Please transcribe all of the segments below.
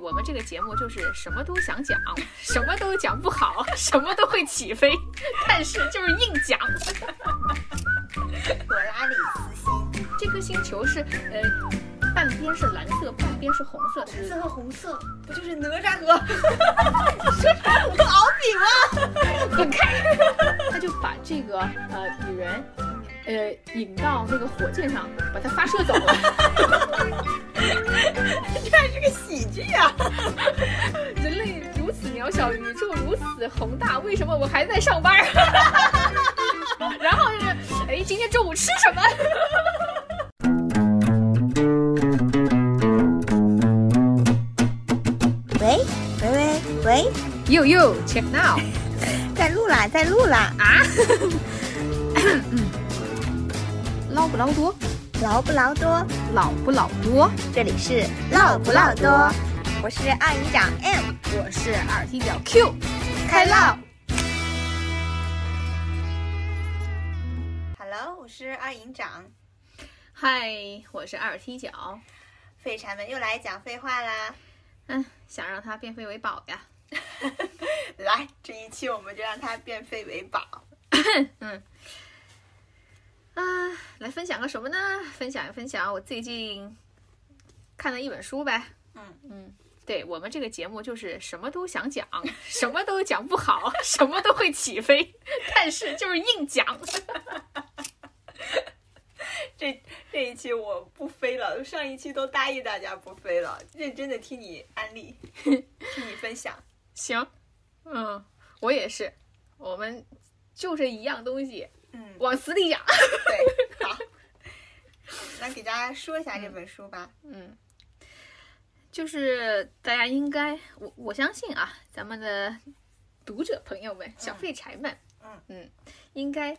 我们这个节目就是什么都想讲，什么都讲不好，什么都会起飞，但是就是硬讲。朵拉里斯星，这颗星球是呃，半边是蓝色，半边是红色，蓝色和红色不就是哪吒和和敖丙吗？滚开！他就把这个呃女人呃引到那个火箭上，把它发射走了。这还是个喜剧啊！人类如此渺小，宇宙如此宏大，为什么我还在上班？然后就是，哎，今天中午吃什么？喂喂喂喂，呦呦，check now，在录啦，在录啦啊！捞不捞多？劳不劳多？老不老多？这里是唠不唠多，我是二营长 M，我是二踢脚 Q，开唠。Hello，我是二营长，嗨，我是二踢脚。废柴们又来讲废话啦，嗯，想让它变废为宝呀。来，这一期我们就让它变废为宝。嗯，啊，来分享个什么呢？分享一分享我最近看的一本书呗。嗯嗯，对我们这个节目就是什么都想讲，什么都讲不好，什么都会起飞，但是就是硬讲。这这一期我不飞了，上一期都答应大家不飞了，认真的听你安利，听你分享。行，嗯，我也是，我们就这一样东西，嗯，往死里讲。对，好，那给大家说一下这本书吧。嗯，就是大家应该，我我相信啊，咱们的读者朋友们、小废柴们，嗯嗯，应该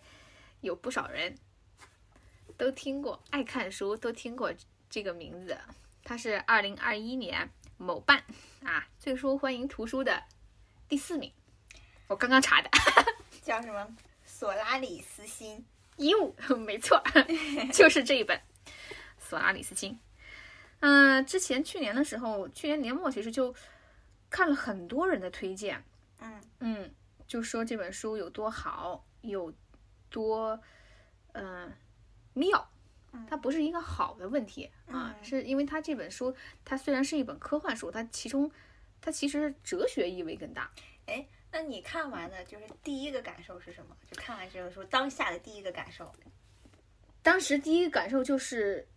有不少人都听过，爱看书都听过这个名字。它是二零二一年某办啊最受欢迎图书的第四名，我刚刚查的。叫什么？索拉里斯星。哟，没错，就是这一本《索拉里斯星》。嗯、之前去年的时候，去年年末其实就看了很多人的推荐，嗯嗯，就说这本书有多好，有多嗯、呃妙。它不是一个好的问题啊，嗯是因为它这本书，它虽然是一本科幻书，它其中它其实哲学意味更大。哎，那你看完的就是第一个感受是什么？就看完这本书当下的第一个感受。当时第一个感受就是，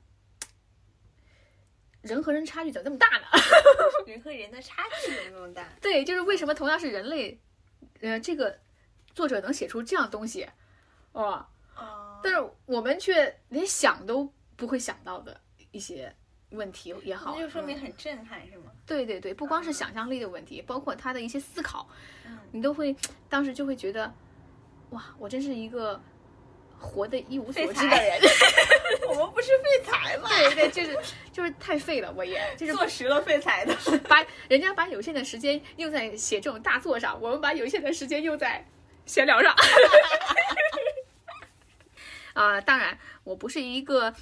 人和人差距怎么这么大呢？人和人的差距怎么那么大？对，就是为什么同样是人类，呃，这个作者能写出这样东西，哦，哦，但是我们却连想都不会想到的一些问题也好，那就说明嗯很震撼，是吗？对对对，不光是想象力的问题，包括他的一些思考，嗯你都会当时就会觉得，哇，我真是一个活得一无所知的人。我们不是废材吗？对对，就是就是太废了，我也就是坐实了废材的。把人家把有限的时间用在写这种大作上，我们把有限的时间用在闲聊上。啊、当然，我不是一个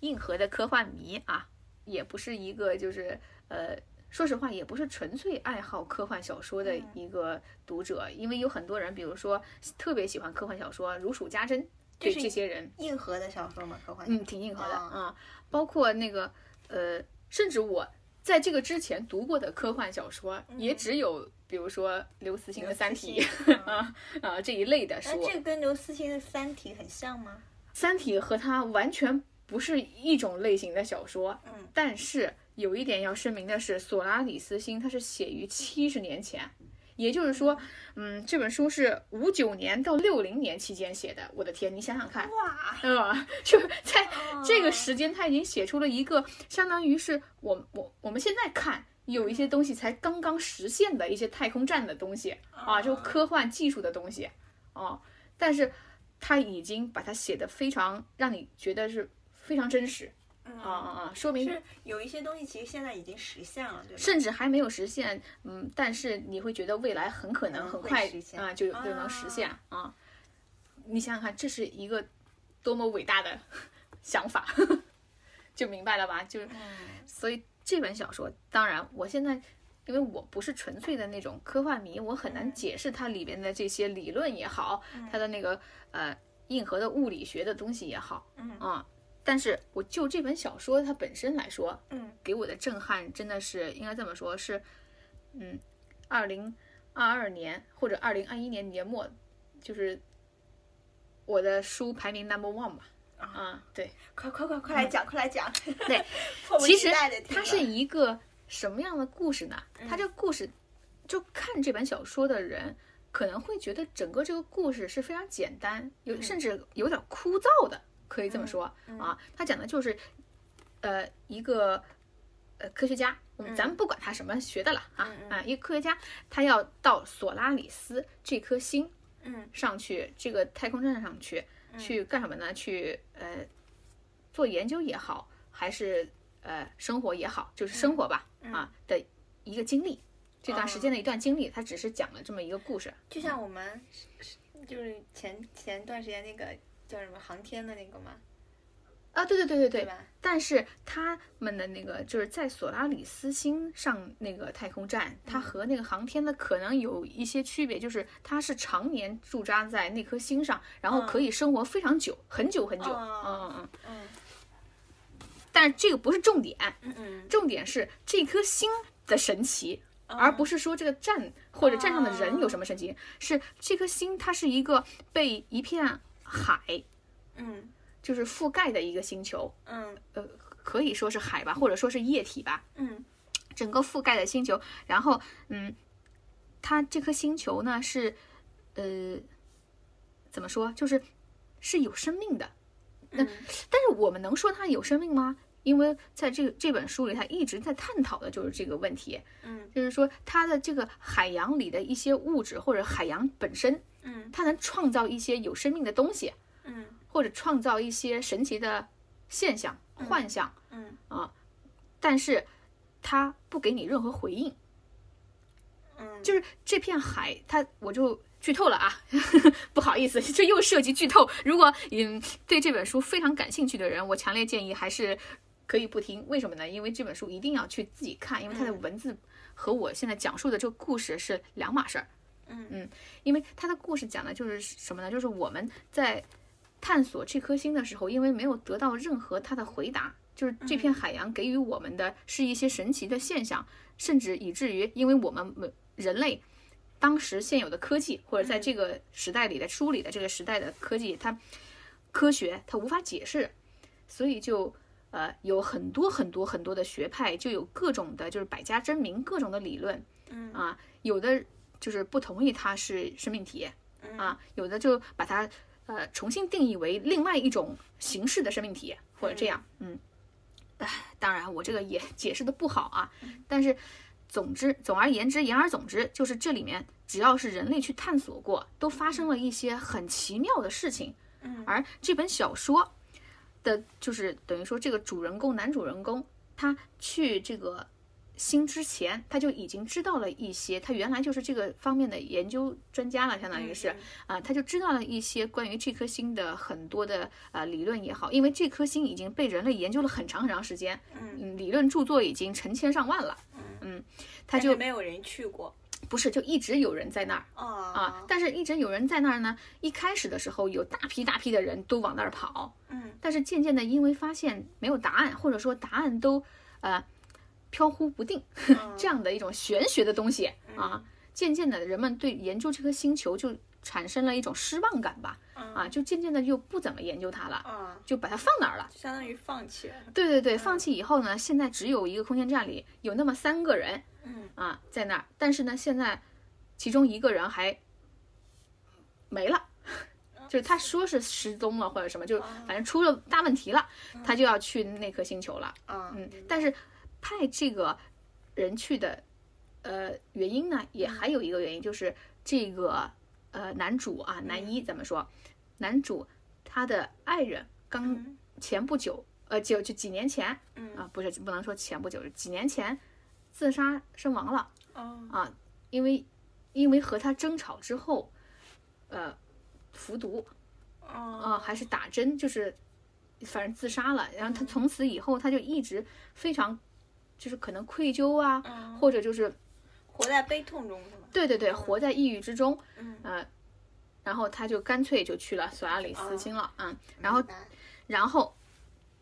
硬核的科幻迷啊，也不是一个就是呃，说实话，也不是纯粹爱好科幻小说的一个读者，因为有很多人，比如说特别喜欢科幻小说，如数家珍。对这些人，硬核的小说嘛？科幻？嗯，挺硬核的哦啊、包括那个呃，甚至我在这个之前读过的科幻小说，也只有比如说刘慈欣的《三体 啊啊这一类的书，那这跟刘慈欣的《三体》很像吗？《三体》和它完全不是一种类型的小说，嗯，但是有一点要声明的是，索拉里斯星它是写于七十年前，也就是说，嗯，这本书是五九年到六零年期间写的。我的天，你想想看，哇，嗯，就 在这哦个时间，他已经写出了一个相当于是我我我们现在看有一些东西才刚刚实现的一些太空站的东西啊，就科幻技术的东西啊，但是他已经把它写的非常让你觉得是非常真实嗯啊啊啊，说明是有一些东西其实现在已经实现了，对吧？甚至还没有实现，嗯，但是你会觉得未来很可能很快啊就就能实现啊。你想想看，这是一个多么伟大的 想法，就明白了吧？就是嗯，所以这本小说，当然我现在因为我不是纯粹的那种科幻迷，我很难解释它里边的这些理论也好，它的那个呃硬核的物理学的东西也好，嗯啊，但是我就这本小说它本身来说，嗯给我的震撼真的是应该这么说，是嗯，二零二二年或者二零二一年年末，就是我的书排名 number one 吧。啊，对，快快快快来讲，快来讲。对，其实它是一个什么样的故事呢？嗯它这个故事，就看这本小说的人可能会觉得整个这个故事是非常简单，有嗯甚至有点枯燥的，可以这么说啊。他讲的就是，呃，一个呃科学家，我们咱们不管他什么学的了啊嗯嗯啊，一个科学家他要到索拉里斯这颗星嗯上去，这个太空站上去，去干什么呢？去呃做研究也好，还是呃生活也好，就是生活吧、啊的一个经历。这段时间的一段经历，它只是讲了这么一个故事。就像我们就是前前段时间那个叫什么航天的那个吗，啊，对对对对对。对？但是他们的那个就是在索拉里斯星上那个太空站，它和那个航天的可能有一些区别，就是它是常年驻扎在那颗星上，然后可以生活非常久，很久很久。哦嗯嗯嗯。嗯但是这个不是重点，嗯嗯，重点是这颗星的神奇，而不是说这个站或者站上的人有什么神奇，是这颗星它是一个被一片海嗯就是覆盖的一个星球，嗯呃，可以说是海吧，或者说是液体吧，嗯整个覆盖的星球。然后，嗯，它这颗星球呢是，呃，怎么说，就是是有生命的。那、嗯但是我们能说它有生命吗？因为在这个这本书里，他一直在探讨的就是这个问题，嗯就是说它的这个海洋里的一些物质或者海洋本身，嗯它能创造一些有生命的东西，嗯或者创造一些神奇的现象、幻象，嗯啊，但是它不给你任何回应。嗯，就是这片海，它我就剧透了啊，不好意思，这又涉及剧透。如果嗯对这本书非常感兴趣的人，我强烈建议还是可以不听。为什么呢？因为这本书一定要去自己看，因为它的文字和我现在讲述的这个故事是两码事儿。嗯嗯，因为它的故事讲的就是什么呢？就是我们在探索这颗星的时候，因为没有得到任何它的回答，就是这片海洋给予我们的是一些神奇的现象，甚至以至于因为我们人类当时现有的科技，或者在这个时代里的书里的这个时代的科技，它科学它无法解释，所以就呃有很多很多很多的学派，就有各种的就是百家争鸣，各种的理论，嗯啊，有的就是不同意它是生命体，啊，有的就把它呃重新定义为另外一种形式的生命体，或者这样，嗯，唉，当然我这个也解释的不好啊，但是。总之，总而言之，言而总之，就是这里面只要是人类去探索过，都发生了一些很奇妙的事情。嗯，而这本小说的，就是等于说这个主人公男主人公他去这个星之前，他就已经知道了一些，他原来就是这个方面的研究专家了，相当于是啊、他就知道了一些关于这颗星的很多的呃理论也好，因为这颗星已经被人类研究了很长很长时间，嗯，理论著作已经成千上万了，嗯，他就没有人去过不是就一直有人在那儿。啊啊，但是一直有人在那儿呢。一开始的时候，有大批大批的人都往那儿跑，嗯，但是渐渐的，因为发现没有答案，或者说答案都呃飘忽不定，这样的一种玄学的东西啊，渐渐的，人们对研究这颗星球就产生了一种失望感吧，啊，就渐渐的就不怎么研究它了，啊，就把它放哪儿了。相当于放弃了。对对对，放弃以后呢，现在只有一个空间站里有那么三个人，嗯。啊，在那儿，但是呢，现在其中一个人还没了，就是他说是失踪了或者什么，就反正出了大问题了，他就要去那颗星球了。啊，嗯，但是派这个人去的，呃，原因呢，也还有一个原因，就是这个呃男主啊，男一怎么说？男主他的爱人刚前不久，呃，就就几年前，嗯。啊，不是不能说前不久，几年前自杀身亡了哦。啊，因为因为和他争吵之后，呃，服毒哦。啊，还是打针，就是反正自杀了。然后他从此以后，他就一直非常就是可能愧疚啊，嗯。或者就是活在悲痛中是吗？对对对，活在抑郁之中，嗯呃，然后他就干脆就去了索亚里斯星了，嗯，然后然后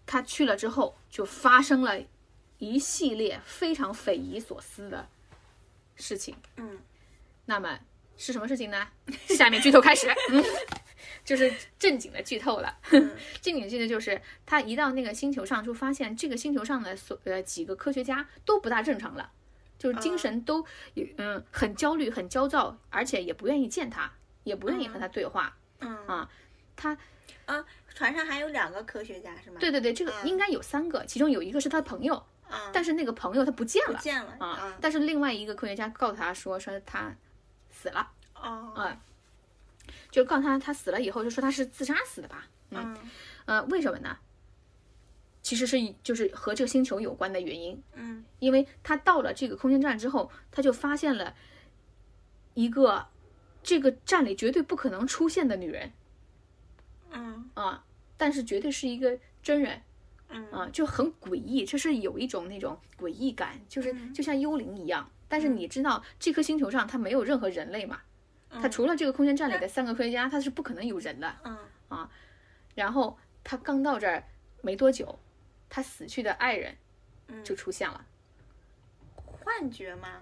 他去了之后，就发生了一系列非常匪夷所思的事情。嗯那么是什么事情呢？下面剧透开始，嗯，就是正经的剧透了。嗯 正经的剧透就是他一到那个星球上，就发现这个星球上的所呃几个科学家都不大正常了，就是精神都有嗯很焦虑、很焦躁，而且也不愿意见他，也不愿意和他对话。嗯啊他啊，船上还有两个科学家是吗？对对对，这个应该有三个，其中有一个是他的朋友，啊，但是那个朋友他不见了不见了啊啊，但是另外一个科学家告诉他说说他死了。哦啊就告诉他他死了以后，就说他是自杀死的吧？嗯呃，为什么呢？其实是就是和这个星球有关的原因，嗯因为他到了这个空间站之后，他就发现了一个这个站里绝对不可能出现的女人嗯啊，但是绝对是一个真人嗯啊，就很诡异，就是有一种那种诡异感，就是就像幽灵一样。但是你知道，这颗星球上它没有任何人类嘛？它除了这个空间站里的三个科学家，它是不可能有人的。嗯然后他刚到这儿没多久，他死去的爱人嗯。就出现了，幻觉吗？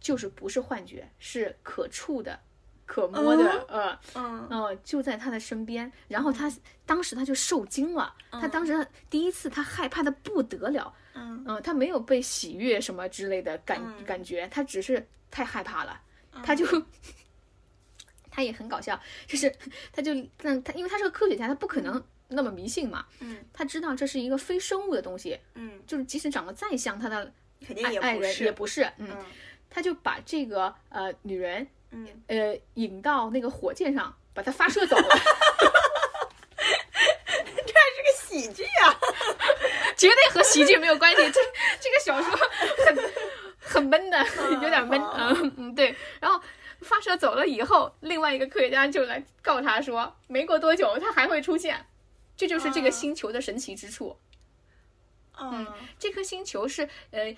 就是不是幻觉，是可触的、可摸的，呃，嗯。呃，就在他的身边。然后他当时他就受惊了，他当时。第一次他害怕的不得了，嗯。嗯、他没有被喜悦什么之类的感、嗯感觉，他只是太害怕了，他就。他也很搞笑，就是他就让他，因为他是个科学家，他不可能那么迷信嘛。嗯他知道这是一个非生物的东西，嗯，就是即使长得再像他的肯定爱爱人，也不是也不是，嗯，嗯他就把这个呃女人嗯，呃引到那个火箭上，把它发射走了，这还是个喜剧啊！绝对和喜剧没有关系。这这个小说很很闷的，有点闷，嗯嗯对。然后发射走了以后，另外一个科学家就来告他说，没过多久他还会出现，这就是这个啊星球的神奇之处。嗯这颗星球是呃。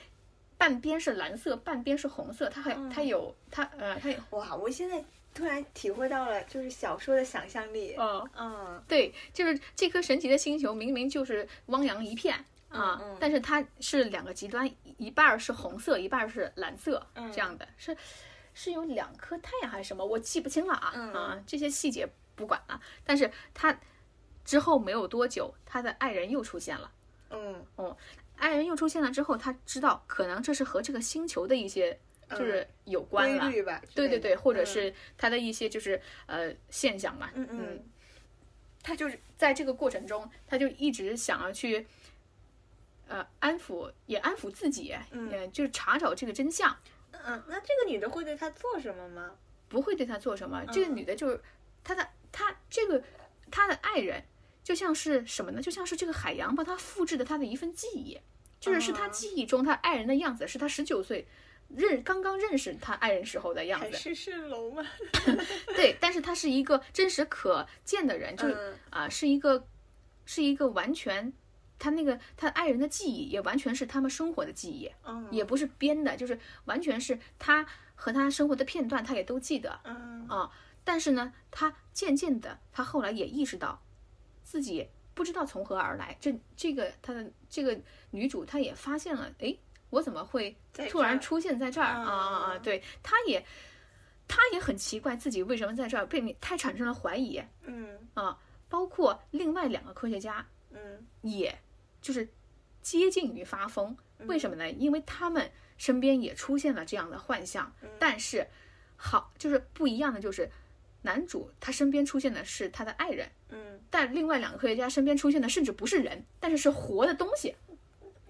半边是蓝色，半边是红色，它还嗯它有它呃它有哇，我现在突然体会到了，就是小说的想象力。嗯嗯对，就是这颗神奇的星球明明就是汪洋一片啊，嗯嗯但是它是两个极端，一一半儿是红色，一半儿是蓝色，嗯这样的，是是有两颗太阳还是什么，我记不清了啊、嗯啊，这些细节不管了。但是他之后没有多久，他的爱人又出现了。嗯哦爱人又出现了之后，他知道可能这是和这个星球的一些就是有关了？对对对，或者嗯是他的一些就是呃现象嘛，嗯嗯他就是在这个过程中，他就一直想要去，呃，安抚也安抚自己，嗯也就是查找这个真相，嗯，那这个女的会对他做什么吗？不会对他做什么。这个嗯女的就是她的她这个他的爱人，就像是什么呢？就像是这个海洋帮他复制的他的一份记忆，就是是他嗯记忆中他爱人的样子，是他十九岁认刚刚认识他爱人时候的样子。海市蜃楼吗？对，但是他是一个真实可见的人，就啊、是一个是一个完全，他那个他爱人的记忆也完全是他们生活的记忆，嗯也不是编的，就是完全是他和他生活的片段，他也都记得嗯啊。但是呢，他渐渐的，他后来也意识到自己不知道从何而来，这这个他的这个女主，她也发现了，哎，我怎么会突然出现在这儿啊啊对，她也。她也很奇怪自己为什么在这儿，被你她产生了怀疑。嗯啊，包括另外两个科学家，嗯也就是接近于发疯。为什么呢？因为他们身边也出现了这样的幻象，但是好就是不一样的就是，男主他身边出现的是他的爱人，嗯，但另外两个科学家身边出现的甚至不是人，但是是活的东西。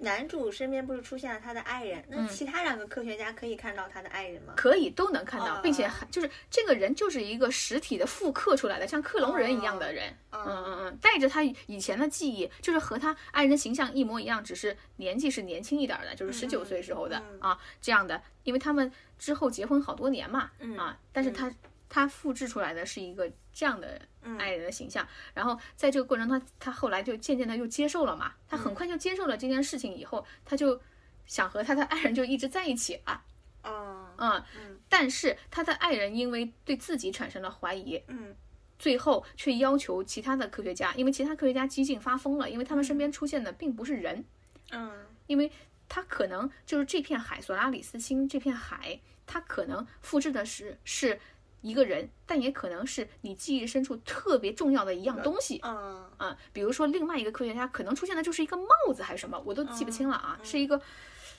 男主身边不是出现了他的爱人，那其他两个科学家可以看到他的爱人吗？可以都能看到，哦。并且还就是这个人就是一个实体的复刻出来的，像克隆人一样的人，哦嗯嗯嗯，带着他以前的记忆，就是和他爱人的形象一模一样，只是年纪是年轻一点儿的，就是十九岁时候的、嗯啊这样的，因为他们之后结婚好多年嘛，嗯。啊，但是他、他复制出来的是一个这样的嗯。爱人的形象，然后在这个过程中，他他后来就渐渐的又接受了嘛，他嗯。很快就接受了这件事情以后，他就想和他的爱人就一直在一起了，哦，嗯，嗯。但是他的爱人因为对自己产生了怀疑，嗯。最后却要求其他的科学家，因为其他科学家激进发疯了，因为他们身边出现的并不是人，嗯。因为他可能就是这片海索拉里斯星这片海，他可能复制的是是一个人，但也可能是你记忆深处特别重要的一样东西。嗯啊、比如说另外一个科学家可能出现的就是一个帽子还是什么，我都记不清了啊，是一个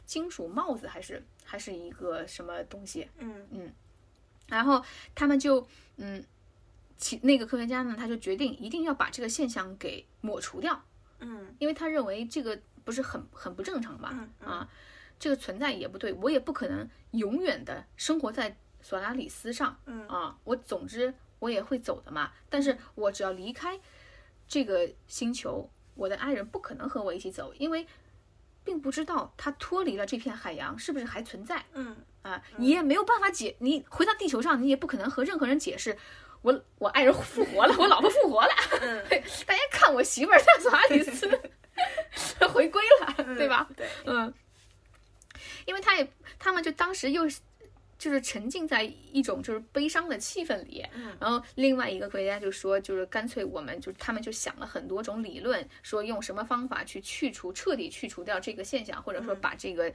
金属帽子还是还是一个什么东西？嗯然后他们就嗯，其那个科学家呢，他就决定一定要把这个现象给抹除掉，嗯因为他认为这个不是很很不正常嘛，嗯嗯啊，这个存在也不对，我也不可能永远的生活在索拉里斯上，嗯。啊，我总之我也会走的嘛，但是我只要离开这个星球，我的爱人不可能和我一起走，因为并不知道他脱离了这片海洋是不是还存在嗯。啊，你也没有办法解，你回到地球上，你也不可能和任何人解释。我我爱人复活了，我老婆复活了，嗯。大家看我媳妇儿在索拉里斯 回归了，对吧？对，嗯，因为他也，他们就当时又是就是沉浸在一种就是悲伤的气氛里，嗯然后另外一个科学家就说，就是干脆我们就他们就想了很多种理论，说用什么方法去去除彻底去除掉这个现象，或者说把这个、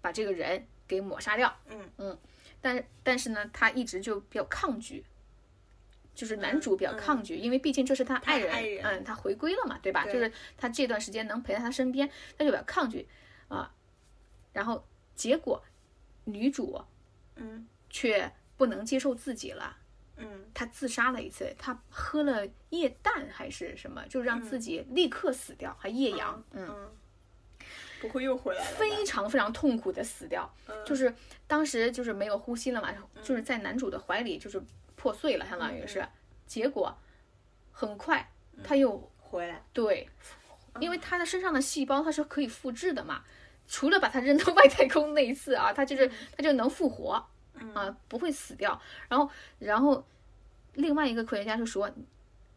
把这个人给抹杀掉，嗯嗯，但是但是呢，他一直就比较抗拒。就是男主比较抗拒，因为毕竟这是他爱人，爱人嗯，他回归了嘛，对吧？对就是他这段时间能陪在他身边，他就比较抗拒啊。然后结果女主嗯却不能接受自己了，嗯。他自杀了一次，他喝了液氮还是什么，就让自己立刻死掉，还液氧，嗯，嗯，不会又回来了？非常非常痛苦的死掉，嗯。就是当时就是没有呼吸了嘛，就是在男主的怀里就是破碎了，相当于是，结果很快他又回来，对，因为他的身上的细胞它是可以复制的嘛，除了把它扔到外太空那一次啊，他就是他就能复活啊，不会死掉。然后，然后另外一个科学家就说，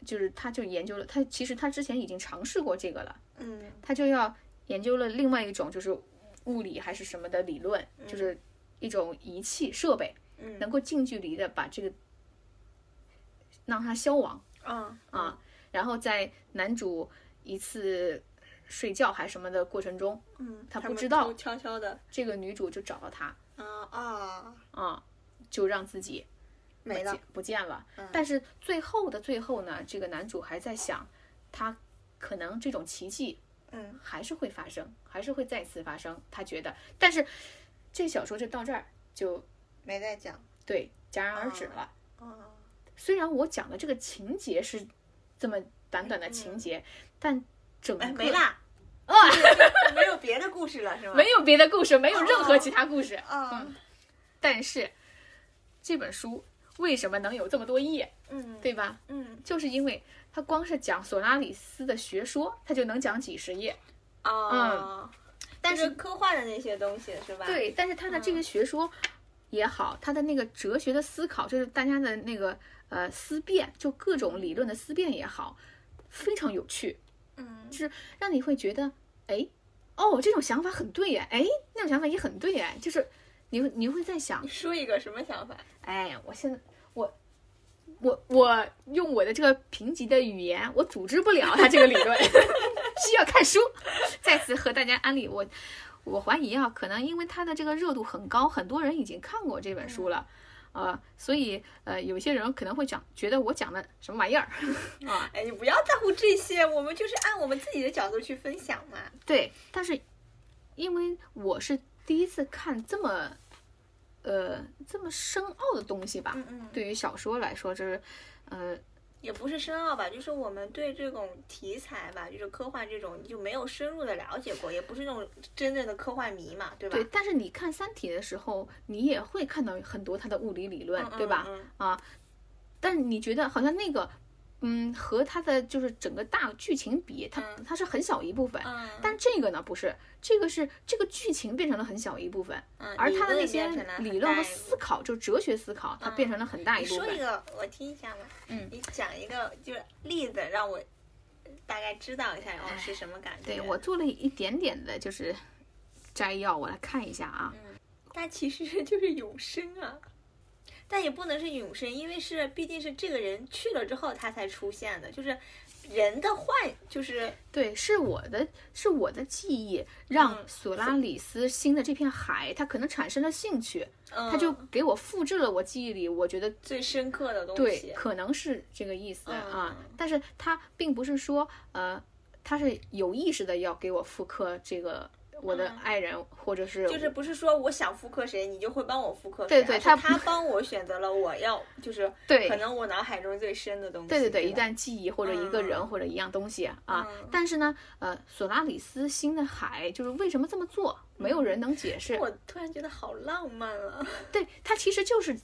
就是他就研究了，他其实他之前已经尝试过这个了，嗯他就要研究了另外一种就是物理还是什么的理论，就是一种仪器设备，嗯能够近距离的把这个让它消亡。嗯啊，然后在男主一次睡觉还什么的过程中，嗯，他不知道悄悄的这个女主就找到他啊啊啊，就让自己没了不见，了。嗯但是最后的最后呢，这个男主还在想，他可能这种奇迹嗯还是会发生，还是会再次发生。他觉得，但是这小说就到这儿就没再讲对戛然而止了。啊，虽然我讲的这个情节是这么短短的情节，但整没啦啊。没有别的故事了是吗？没有别的故事，没有任何哦其他故事。嗯，但是这本书为什么能有这么多页，嗯对吧？嗯就是因为它光是讲索拉里斯的学说，它就能讲几十页。哦，但是科幻的那些东西是吧？，对，但是他的这个学说也好，他的那个哲学的思考，就是大家的那个呃思辨，就各种理论的思辨也好，非常有趣，嗯就是让你会觉得，哎，哦，这种想法很对耶，哎，那种想法也很对耶，就是你会你会在想你，说一个什么想法？哎，我现在我我我用我的这个贫瘠的语言，我组织不了他这个理论，需要看书。再次和大家安利我，我怀疑啊，可能因为它的这个热度很高，很多人已经看过这本书了。呃，所以呃，有些人可能会讲，觉得我讲的什么玩意儿 啊？哎，你不要在乎这些，我们就是按我们自己的角度去分享嘛。对，但是因为我是第一次看这么呃这么深奥的东西吧，嗯嗯，对于小说来说，就是呃也不是深奥吧，就是我们对这种题材吧，就是科幻这种就没有深入的了解过，也不是那种真正的科幻迷嘛，对吧？对，但是你看《三体》的时候，你也会看到很多它的物理理论，嗯对吧？嗯啊，但是你觉得好像那个，嗯，和它的就是整个大剧情比，它、嗯它是很小一部分。嗯，但这个呢，不是，这个是这个剧情变成了很小一部分，嗯而它的那些理论和思考，就哲学思考，它变成了很大一部分。说一个，我听一下嘛。嗯你讲一个就是例子，让我大概知道一下哦是什么感觉。对我做了一点点的，就是摘要，我来看一下啊。它其实就是永生啊，但也不能是永生，因为是毕竟是这个人去了之后他才出现的，就是人的幻，就是对，是我的，是我的记忆让索拉里斯新的这片海，他可能产生了兴趣，他就给我复制了我记忆里我觉得最深刻的东西。对，可能是这个意思啊，但是他并不是说呃，他是有意识的要给我复刻这个。我的爱人，或者是就是不是说我想复刻谁，你就会帮我复刻谁？对对，他他帮我选择了我要就是对，可能我脑海中最深的东西。对对对，一段记忆或者一个人或者一样东西啊。但是呢，呃，索拉里斯新的海就是为什么这么做，没有人能解释。我突然觉得好浪漫啊！对他其实就是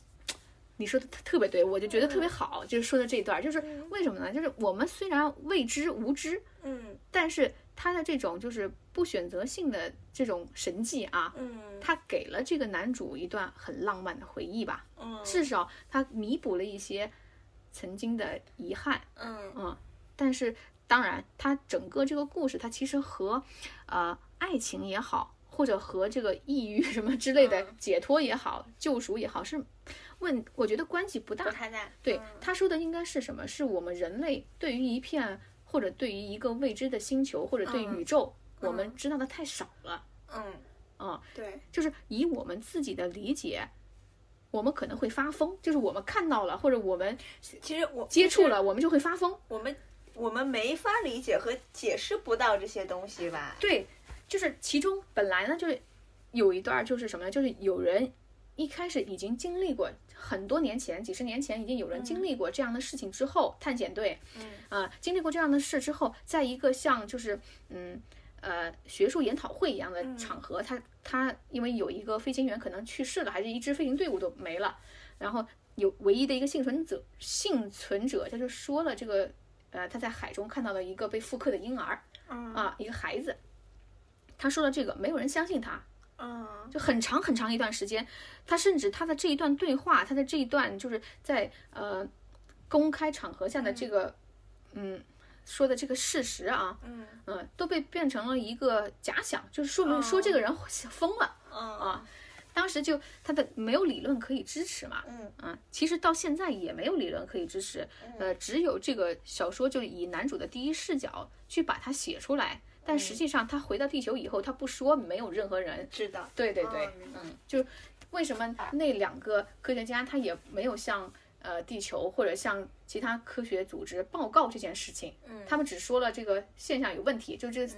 你说的特别对，我就觉得特别好，就是说的这一段，就是为什么呢？就是我们虽然未知无知，嗯，但是。他的这种就是不选择性的这种神迹啊，嗯，他给了这个男主一段很浪漫的回忆吧，嗯，至少他弥补了一些曾经的遗憾，嗯嗯，但是当然，他整个这个故事，它其实和呃爱情也好，或者和这个抑郁什么之类的解脱也好、救赎也好，是问我觉得关系不大，不太大。对，他说的应该是什么？是我们人类对于一片。或者对于一个未知的星球，或者对宇宙，我们知道的太少了。嗯，啊，对，就是以我们自己的理解，我们可能会发疯。就是我们看到了，或者我们其实我接触了，我们就会发疯。我们我们没法理解和解释不到这些东西吧？对，就是其中本来呢，就是有一段就是什么呢？就是有人一开始已经经历过。很多年前，几十年前，已经有人经历过这样的事情之后，探险队，嗯啊，经历过这样的事之后，在一个像就是嗯呃学术研讨会一样的场合，他他因为有一个飞行员可能去世了，还是一支飞行队伍都没了，然后有唯一的一个幸存者，幸存者他就说了这个呃他在海中看到了一个被复刻的婴儿，啊一个孩子，他说了这个，没有人相信他。嗯，就很长很长一段时间，他甚至他的这一段对话，他的这一段就是在呃公开场合下的这个嗯说的这个事实啊，嗯。嗯都被变成了一个假想，就是说明说这个人疯了啊。当时就他的没有理论可以支持嘛，嗯。啊，其实到现在也没有理论可以支持，呃，只有这个小说就以男主的第一视角去把它写出来。但实际上，他回到地球以后，他不说，没有任何人知道。对对对，嗯，就为什么那两个科学家他也没有向呃地球或者向其他科学组织报告这件事情？嗯，他们只说了这个现象有问题，就这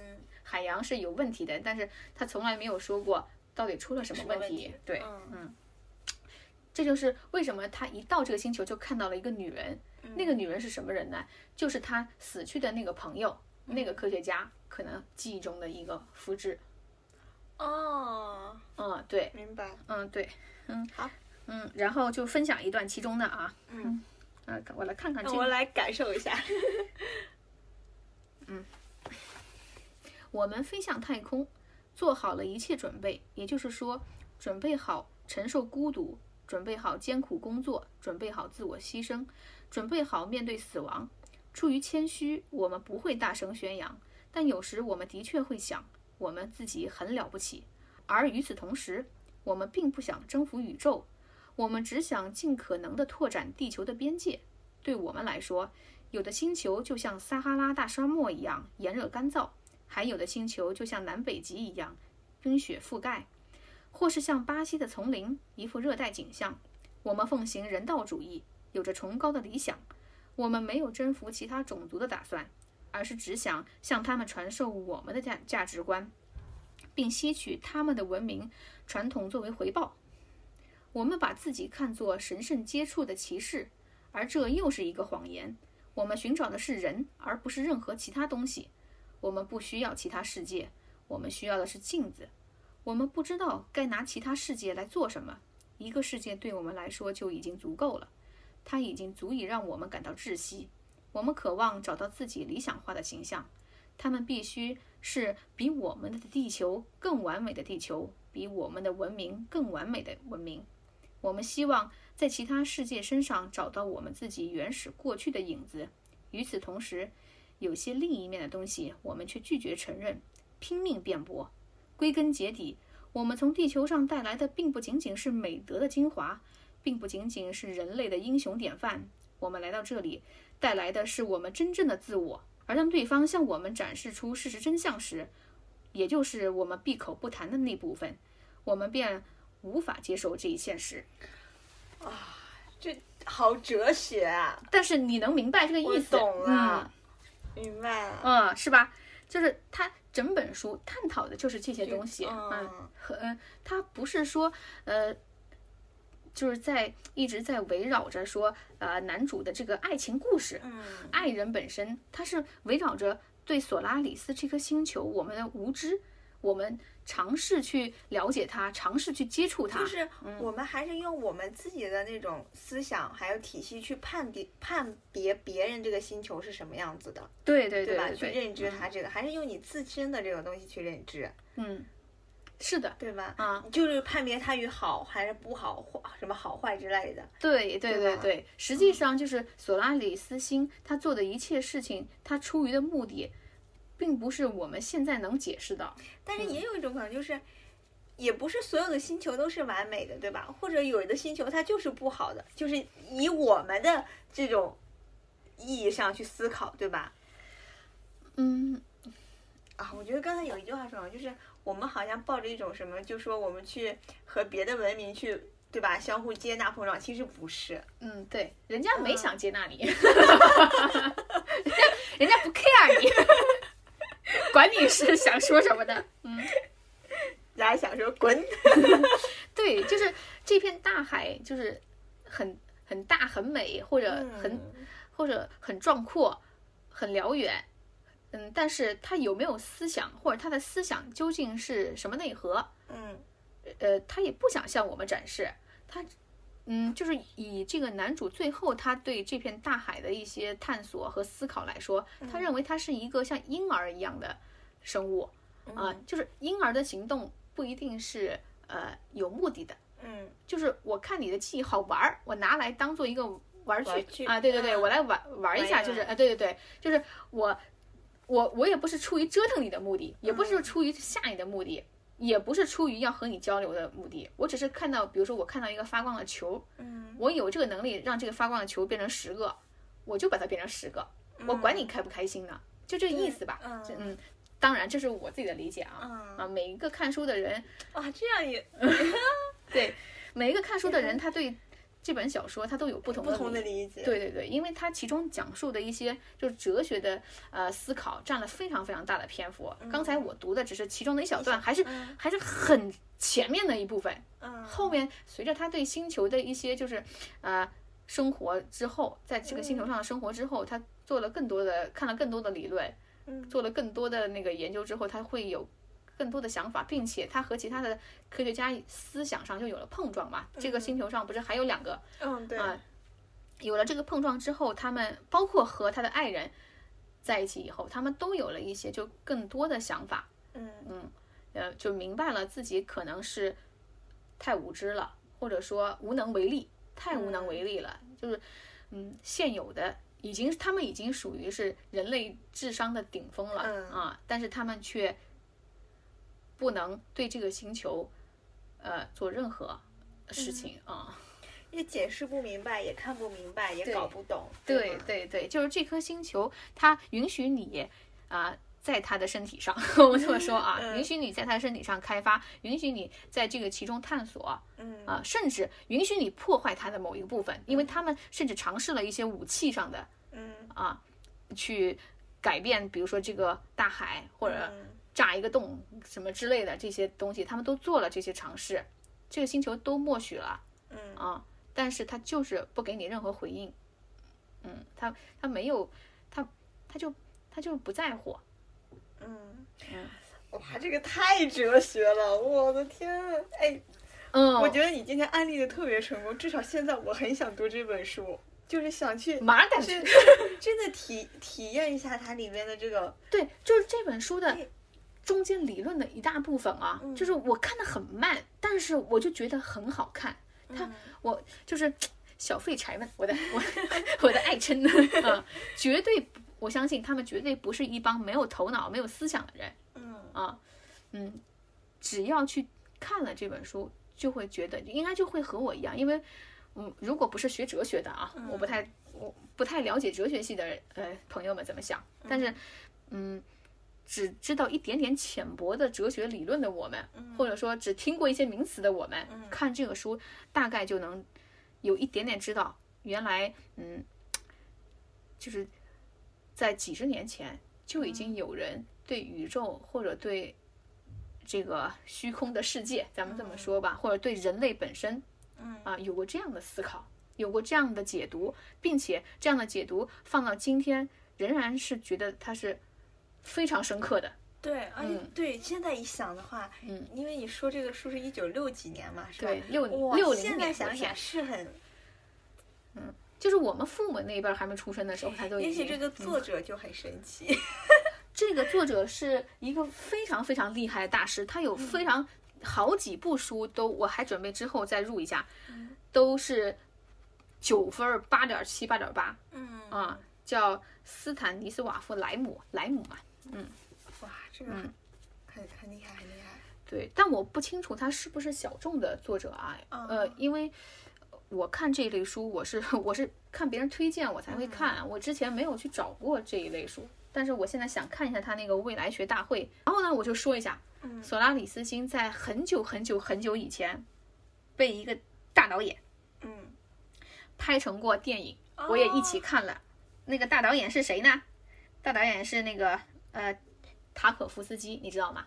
海洋是有问题的，但是他从来没有说过到底出了什么问题。对，嗯，这就是为什么他一到这个星球就看到了一个女人，那个女人是什么人呢？就是他死去的那个朋友，那个科学家。可能记忆中的一个复制，哦，嗯，对，明白，嗯，对，嗯，好，嗯，然后就分享一段其中的啊，嗯，嗯，我来看看，我来感受一下，嗯，我们飞向太空，做好了一切准备，也就是说，准备好承受孤独，准备好艰苦工作，准备好自我牺牲，准备好面对死亡。出于谦虚，我们不会大声宣扬。但有时我们的确会想，我们自己很了不起，而与此同时，我们并不想征服宇宙，我们只想尽可能地拓展地球的边界。对我们来说，有的星球就像撒哈拉大沙漠一样炎热干燥，还有的星球就像南北极一样冰雪覆盖，或是像巴西的丛林一副热带景象。我们奉行人道主义，有着崇高的理想，我们没有征服其他种族的打算。而是只想向他们传授我们的价价值观，并吸取他们的文明传统作为回报。我们把自己看作神圣接触的骑士，而这又是一个谎言。我们寻找的是人，而不是任何其他东西。我们不需要其他世界，我们需要的是镜子。我们不知道该拿其他世界来做什么。一个世界对我们来说就已经足够了，它已经足以让我们感到窒息。我们渴望找到自己理想化的形象，他们必须是比我们的地球更完美的地球，比我们的文明更完美的文明。我们希望在其他世界身上找到我们自己原始过去的影子。与此同时，有些另一面的东西，我们却拒绝承认，拼命辩驳。归根结底，我们从地球上带来的并不仅仅是美德的精华，并不仅仅是人类的英雄典范。我们来到这里，带来的是我们真正的自我。而当对方向我们展示出事实真相时，也就是我们闭口不谈的那部分，我们便无法接受这一现实。啊这好哲学啊！但是你能明白这个意思？我懂了，明白了。嗯，嗯，是吧？就是他整本书探讨的就是这些东西。嗯嗯，和嗯，它不是说呃，就是在一直在围绕着说呃男主的这个爱情故事，嗯。爱人本身，它是围绕着对索拉里斯这颗星球我们的无知，我们尝试去了解它，尝试去接触它，就。是我们还是用我们自己的那种思想还有体系去判别判别别人这个星球是什么样子的，对对对吧？对对，去认知它这个，还是用你自身的这个东西去认知，嗯，是的，对吧？啊，就是判别它与好还是不好，坏什么好坏之类的。对对对对对，实际上就是索拉里斯星他做的一切事情，他出于的目的，并不是我们现在能解释的。但是也有一种可能就是。也不是所有的星球都是完美的，对吧？或者有的星球它就是不好的，就是以我们的这种意义上去思考，对吧？嗯，啊，我觉得刚才有一句话说，就是我们好像抱着一种什么，就说我们去和别的文明去，对吧？相互接纳碰撞，其实不是。嗯，对，人家没嗯想接纳你，人家人家不 care 你，管你是想说什么的。嗯，大家想说滚，对，就是这片大海，就是很很大、很美，或者很、嗯或者很壮阔、很辽远。嗯，但是他有没有思想，或者他的思想究竟是什么内核？嗯呃，他也不想向我们展示。他，嗯，就是以这个男主最后他对这片大海的一些探索和思考来说，他认为他是一个像婴儿一样的生物啊、就是婴儿的行动不一定是呃有目的的，嗯就是我看你的记忆好玩儿，我拿来当做一个玩具啊，对对对，嗯我来玩玩一下，就是啊，对对对，就是我我我也不是出于折腾你的目的，也不是嗯出于吓你的目的，也不是出于要和你交流的目的，我只是看到，比如说我看到一个发光的球，嗯我有这个能力让这个发光的球变成十个，我就把它变成十个，我管你开不开心呢，就这个意思吧，嗯这嗯。当然，这是我自己的理解啊嗯啊！每一个看书的人，哇，这样也 对每一个看书的人，他对这本小说它都有不同的不同的理理解。对对对，因为它其中讲述的一些就是哲学的呃思考占了非常非常大的篇幅。刚才我读的只是其中的一小段，还是嗯还是很前面的一部分。嗯，后面随着他对星球的一些就是呃生活之后，在这个星球上的生活之后，他做了更多的看了更多的理论，嗯做了更多的那个研究之后，他会有更多的想法，并且他和其他的科学家思想上就有了碰撞嘛。这个星球上不是还有两个嗯对，啊有了这个碰撞之后，他们包括和他的爱人在一起以后，他们都有了一些就更多的想法，嗯呃，就明白了自己可能是太无知了，或者说无能为力，太无能为力了。就是，嗯，现有的已经他们已经属于是人类智商的顶峰了、嗯啊，但是他们却不能对这个星球，呃，做任何事情啊。也解释不明白，也看不明白，也搞不懂。对吗？对对，就是这颗星球，它允许你啊、在它的身体上，我这么说啊，嗯。允许你在它的身体上开发，允许你在这个其中探索嗯。啊、甚至允许你破坏它的某一个部分，因为他们甚至尝试了一些武器上的嗯。啊，去改变，比如说这个大海或者嗯炸一个洞什么之类的这些东西，他们都做了这些尝试，这个星球都默许了。嗯啊，但是他就是不给你任何回应，嗯，他他没有，他他就他就不在乎，嗯嗯哇，这个太哲学了，我的天！哎，嗯，我觉得你今天安利的特别成功，至少现在我很想读这本书，就是想去马上感真的体体验一下它里面的这个，对，就是这本书的对中间理论的一大部分啊，嗯。就是我看的很慢，但是我就觉得很好看，他嗯。我就是 小废柴们，我的我 我的爱称。啊，绝对我相信他们绝对不是一帮没有头脑、没有思想的人。嗯啊，嗯，只要去看了这本书，就会觉得应该就会和我一样，因为嗯，如果不是学哲学的啊，我不太我不太了解哲学系的呃朋友们怎么想，但是。嗯。只知道一点点浅薄的哲学理论的我们，或者说只听过一些名词的我们，看这个书大概就能有一点点知道，原来嗯，就是在几十年前就已经有人对宇宙或者对这个虚空的世界，咱们这么说吧，或者对人类本身，嗯。啊，有过这样的思考，有过这样的解读，并且这样的解读放到今天，仍然是觉得它是。非常深刻的，对，而且对，现在一想的话，嗯，因为你说这个书是一九六几年嘛，是吧？对，六零现在年想想是很，嗯，就是我们父母那一辈儿还没出生的时候，他都已经。而且这个嗯作者就很神奇，这个作者是一个非常非常厉害的大师，他有非常好几部书都，我还准备之后再入一下，都是九分儿八点七八点八嗯。啊，叫斯坦尼斯瓦夫莱姆莱姆嘛，哇，这个嗯。很很很厉害，很厉害，对，但我不清楚他是不是小众的作者啊，呃，因为我看这一类书，我是我是看别人推荐我才会看，我之前没有去找过这一类书，但是我现在想看一下他那个未来学大会，然后呢，我就说一下，嗯。索拉里斯星在很久很久很久以前被一个大导演嗯，拍成过电影，我也一起看了。那个大导演是谁呢？大导演是那个呃塔可夫斯基，你知道吗？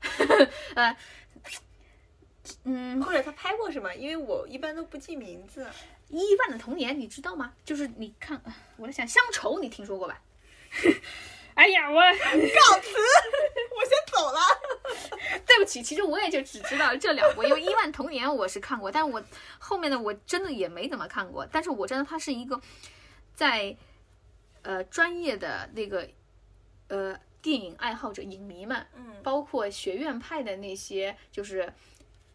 呃，嗯，或者他拍过什么？因为我一般都不记名字，伊万的童年，你知道吗？就是你看，呃我在想乡愁，你听说过吧？哎呀，我告辞，我先走了。对不起，其实我也就只知道这两部，因为《伊万童年》我是看过，但是我后面的我真的也没怎么看过。但是我知道它是一个在呃专业的那个呃电影爱好者、影迷们，嗯包括学院派的那些就是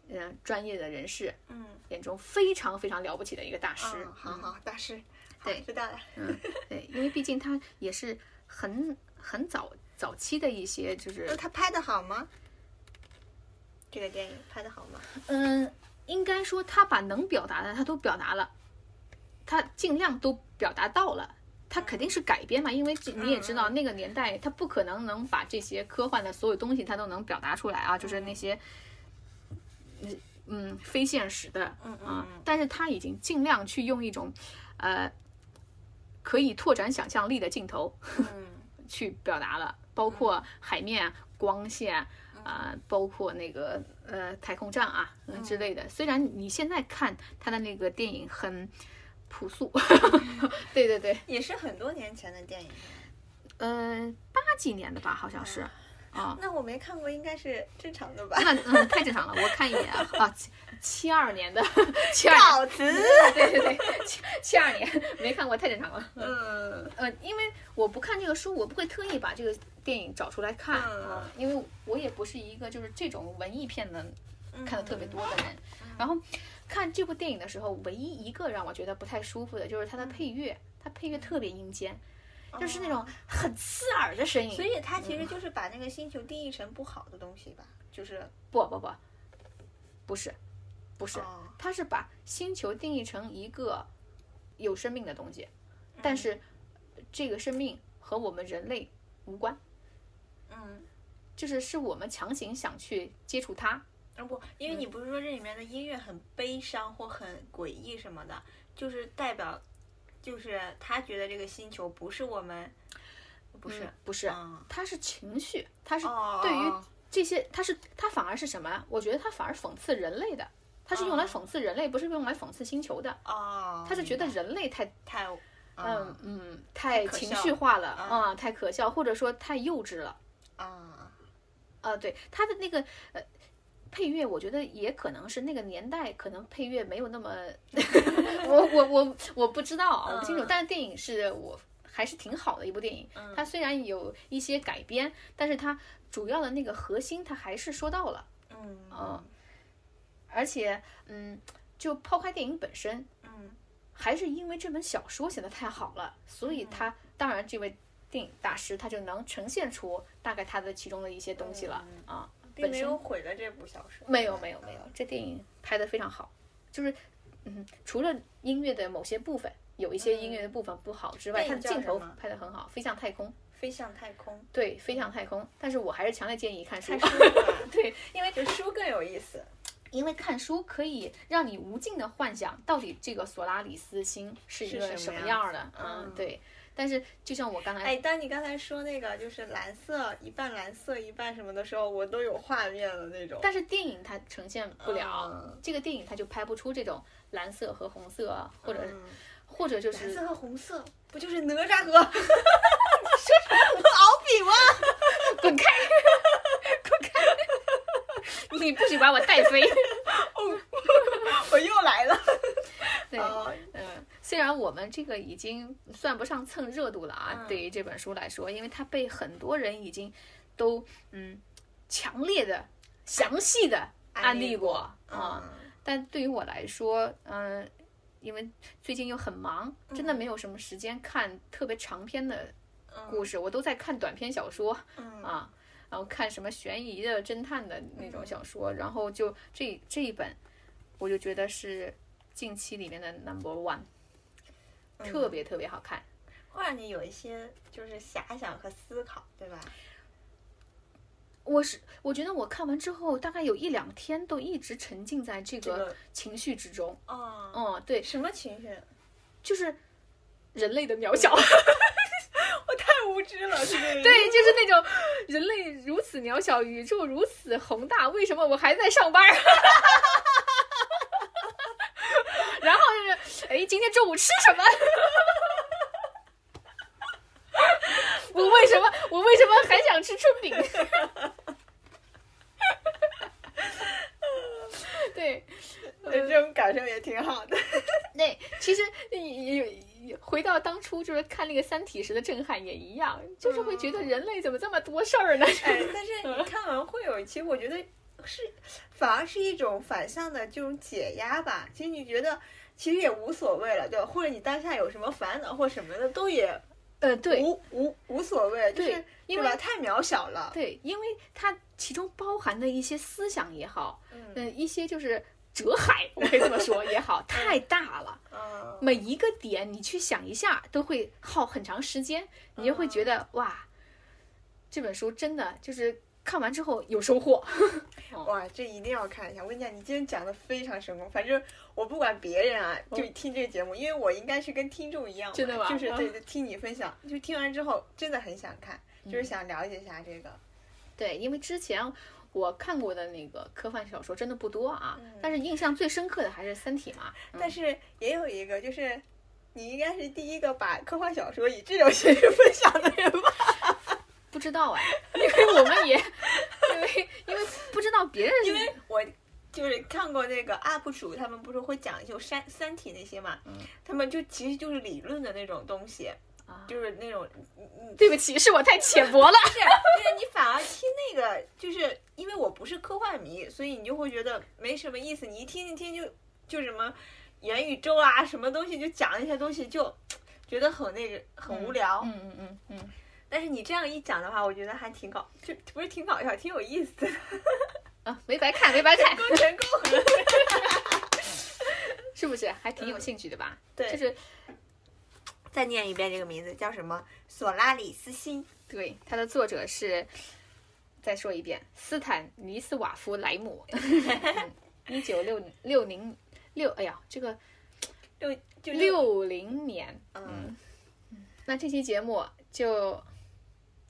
嗯、呃专业的人士嗯，眼中非常非常了不起的一个大师。嗯，好好，大师，好对知道了。嗯，对，因为毕竟他也是很很早早期的一些就是他拍的好吗？这个电影拍的好吗？嗯，应该说他把能表达的他都表达了，他尽量都表达到了。他肯定是改编嘛，因为这你也知道，那个年代他不可能能把这些科幻的所有东西他都能表达出来啊，就是那些，嗯嗯，非现实的嗯啊，但是他已经尽量去用一种，呃，可以拓展想象力的镜头，嗯。去表达了，包括海面、光线啊、包括那个呃太空站啊、嗯、之类的。虽然你现在看他的那个电影很朴素，对对对，也是很多年前的电影。嗯，八几年的吧，好像是。啊，那我没看过，应该是正常的吧？那嗯太正常了，我看一眼啊，啊 七七二年的，七二稿子。对对对，七七二年没看过，太正常了。嗯呃，因为我不看这个书，我不会特意把这个电影找出来看嗯啊，因为我也不是一个就是这种文艺片的看的特别多的人。然后看这部电影的时候，唯一一个让我觉得不太舒服的就是它的配乐，它配乐特别阴间，就是那种很刺耳的声音。所以它。其实就是把那个星球定义成不好的东西吧，就是不不不，不是，不是，哦。它是把星球定义成一个有生命的东西，但是这个生命和我们人类无关，嗯，就是是我们强行想去接触它。啊不，因为你不是说这里面的音乐很悲伤或很诡异什么的，就是代表，就是他觉得这个星球不是我们，不是嗯，不是，嗯是情绪，他是哦对于哦这些，他是他反而是什么？我觉得他反而讽刺人类的，他是用来讽刺人类，不是用来讽刺星球的。哦，他是觉得人类太太，嗯嗯太情绪化了嗯啊、太可笑，或者说太幼稚了。啊，啊，对他的那个呃配乐，我觉得也可能是那个年代可能配乐没有那么，我我我我不知道啊，我不清楚。嗯。但是电影是我还是挺好的一部电影，它虽然有一些改编，但是它主要的那个核心它还是说到了，嗯。嗯而且嗯，就抛开电影本身，嗯。还是因为这本小说写的太好了，所以它当然这位电影大师他就能呈现出大概他的其中的一些东西了、啊。并没有毁了这部小说。没有没有没有，这电影拍的非常好，就是嗯，除了音乐的某些部分有一些音乐的部分不好之外，它的镜头拍的很好，飞向太空。飞向太空，对，飞向太空，但是我还是强烈建议看书。对，因为就书更有意思。因为看书可以让你无尽的幻想，到底这个索拉里斯星是一个什什么样的，嗯嗯，对。但是就像我刚才哎，当你刚才说那个就是蓝色一半蓝色一半什么的时候，我都有画面了那种。但是电影它呈现不了，嗯这个电影它就拍不出这种蓝色和红色啊，或者、嗯或者就是蓝色和红色，不就是哪吒和说什么敖丙吗？滚开，滚开！你不许把我带飞。我又来了。对，哦嗯，虽然我们这个已经算不上蹭热度了啊，嗯。对于这本书来说，因为它被很多人已经都嗯强烈的、详细的安利过啊。嗯。但对于我来说，嗯、因为最近又很忙，真的没有什么时间看特别长篇的故事，我都在看短篇小说嗯。啊，然后看什么悬疑的、侦探的那种小说，然后就这这一本，我就觉得是近期里面的 number one，特别特别好看。会让你有一些就是遐想和思考，对吧？我是我觉得我看完之后，大概有一两天都一直沉浸在这个情绪之中。哦，嗯，对，什么情绪？就是人类的渺小。我太无知了，是这个。对，就是那种人类如此渺小，宇宙如此宏大，为什么我还在上班 儿？然后就是，哎，今天中午吃什么？我为什么我为什么还想吃春饼？对，对，这种感受也挺好的。那其实也也回到当初就是看那个《三体》时的震撼也一样，就是会觉得人类怎么这么多事儿呢？哎，但是你看完会有，其实我觉得是反而是一种反向的这种解压吧。其实你觉得其实也无所谓了，对吧？或者你当下有什么烦恼或什么的，都也呃，对无无无所谓，就是对因为？太渺小了。对，因为它其中包含的一些思想也好，嗯嗯，一些就是哲海，我可以这么说也好，太大了。嗯，每一个点你去想一下，都会耗很长时间，你就会觉得哇，这本书真的就是看完之后有收获。哇，这一定要看一下！我跟你讲，你今天讲的非常成功。反正我不管别人啊，就听这个节目，因为我应该是跟听众一样，真的吗嗯就是对对，听你分享，就听完之后真的很想看，就是嗯想了解一下这个。对，因为之前我看过的那个科幻小说真的不多啊，嗯但是印象最深刻的还是《三体》嘛。嗯但是也有一个，就是你应该是第一个把科幻小说以这种形式分享的人吧？不知道哎，因为我们也 因为因为不知道别人，因为我就是看过那个 UP 主，他们不是会讲就三三体那些嘛，嗯他们就其实就是理论的那种东西，啊就是那种。对不起，是我太浅薄了。是，就是你反而听那个，就是因为我不是科幻迷，所以你就会觉得没什么意思。你一听一听就就什么元宇宙啊，什么东西就讲一些东西，就觉得很那个很无聊。嗯嗯嗯嗯，但是你这样一讲的话，我觉得还挺搞，就不是挺搞笑，挺有意思的。啊，没白看，没白看，功成功。是不是？还挺有兴趣的吧？对就是再念一遍这个名字叫什么？索拉里斯星。对，它的作者是，再说一遍，斯坦尼斯瓦夫莱姆，一九六六零六，哎呀，这个六就六零年，嗯那这期节目就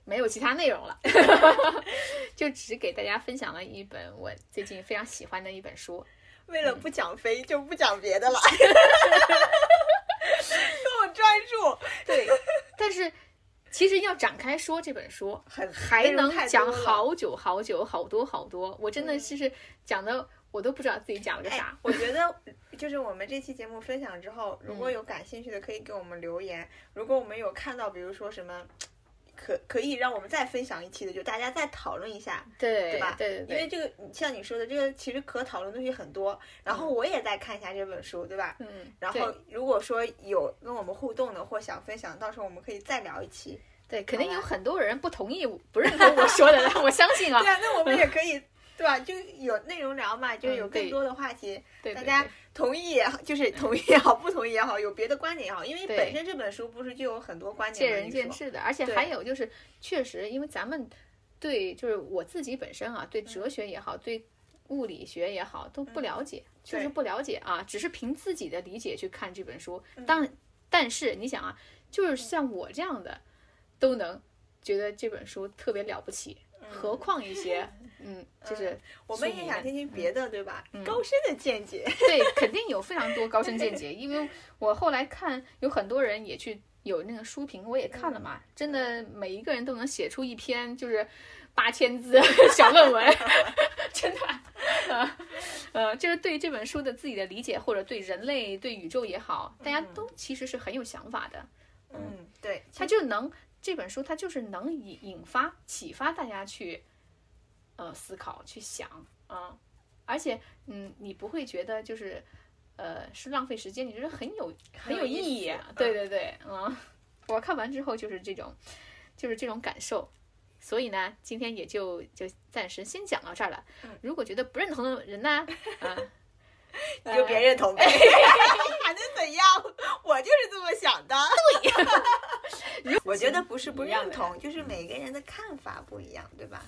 没有其他内容了，就只给大家分享了一本我最近非常喜欢的一本书。为了不讲飞，就不讲别的了，跟我专注。对，但是其实要展开说这本书，很还能讲。好久好久，好多好多。我真的就是讲的，我都不知道自己讲了个哎啥。，我觉得就是我们这期节目分享之后，如嗯果有感兴趣的，可以给我们留言。如果我们有看到，比如说什么。可可以让我们再分享一期的，就大家再讨论一下，对对吧？对对对，因为这个像你说的，这个其实可讨论的东西很多。然后我也再看一下这本书，对吧？嗯，然后如果说有跟我们互动的或想分享，到时候我们可以再聊一期。对，肯定有很多人不同意、不认同我说的，我相信啊对。啊，那我们也可以对吧？就有内容聊嘛，就有更多的话题，大家同意也好，就是同意也好，不同意也好，有别的观点也好，因为本身这本书不是就有很多观点见仁见智的，而且还有就是，确实，因为咱们对就是我自己本身啊，对嗯哲学也好，对物理学也好，都不了解，确实不了解啊，只是凭自己的理解去看这本书。嗯当但是你想啊，就是像我这样的，都能觉得这本书特别了不起，何况一些 嗯，就是我们也想听听别的，对吧？嗯。高深的见解。对，肯定有非常多高深见解，因为我后来看有很多人也去有那个书评，我也看了嘛，真的每一个人都能写出一篇就是八千字小论文，真的，呃呃，就是对这本书的自己的理解，或者对人类、对宇宙也好，大家都其实是很有想法的，嗯，对，他就能这本书它就是能引引发启发大家去呃思考去想啊、而且嗯你不会觉得就是呃是浪费时间，你觉得很有很有意义对对对，嗯，我看完之后就是这种就是这种感受。所以呢，今天也就就暂时先讲到这儿了。如果觉得不认同的人呢，啊，你就别认同呗，还能怎样？我就是这么想的。对，我觉得不是不认同，就是每个人的看法不一样，对吧？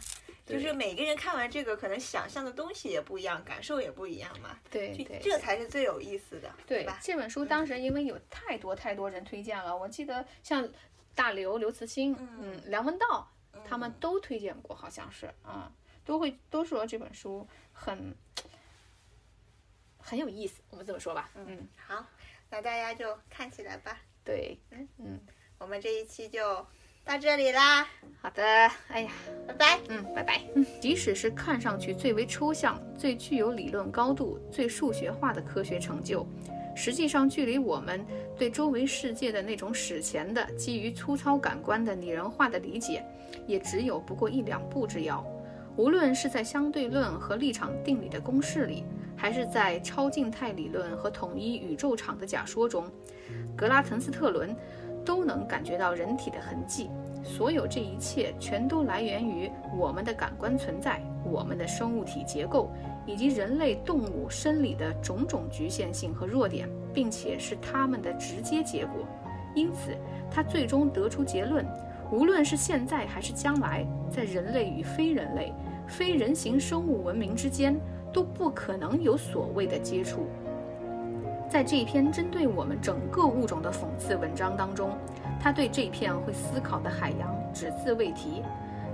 就是每个人看完这个，可能想象的东西也不一样，感受也不一样嘛。对对，这才是最有意思的，对吧？这本书当时因为有太多太多人推荐了，我记得像大刘、刘慈欣，嗯，梁文道，他们都推荐过，好像是，嗯，都会都说这本书很很有意思，我们这么说吧，嗯，好，那大家就看起来吧。对，嗯嗯，我们这一期就到这里啦，好的，哎呀，拜拜。嗯，拜拜。嗯即使是看上去最为抽象、最具有理论高度、最数学化的科学成就，实际上距离我们对周围世界的那种史前的、基于粗糙感官的拟人化的理解，也只有不过一两步之遥。无论是在相对论和立场定理的公式里，还是在超静态理论和统一宇宙场的假说中，格拉滕斯特伦都能感觉到人体的痕迹。所有这一切全都来源于我们的感官存在、我们的生物体结构以及人类动物生理的种种局限性和弱点，并且是它们的直接结果。因此，他最终得出结论：无论是现在还是将来，在人类与非人类、非人形生物文明之间，都不可能有所谓的接触。在这篇针对我们整个物种的讽刺文章当中，他对这片会思考的海洋只字未提，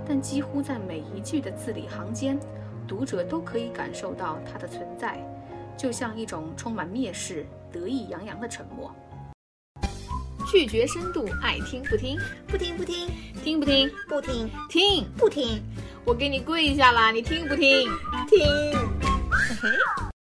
但几乎在每一句的字里行间，读者都可以感受到它的存在，就像一种充满蔑视、得意洋洋的沉默。拒绝深度，爱听不听，不听不听听不听？不听听！不听我给你跪下啦，你听不听？听。Okay.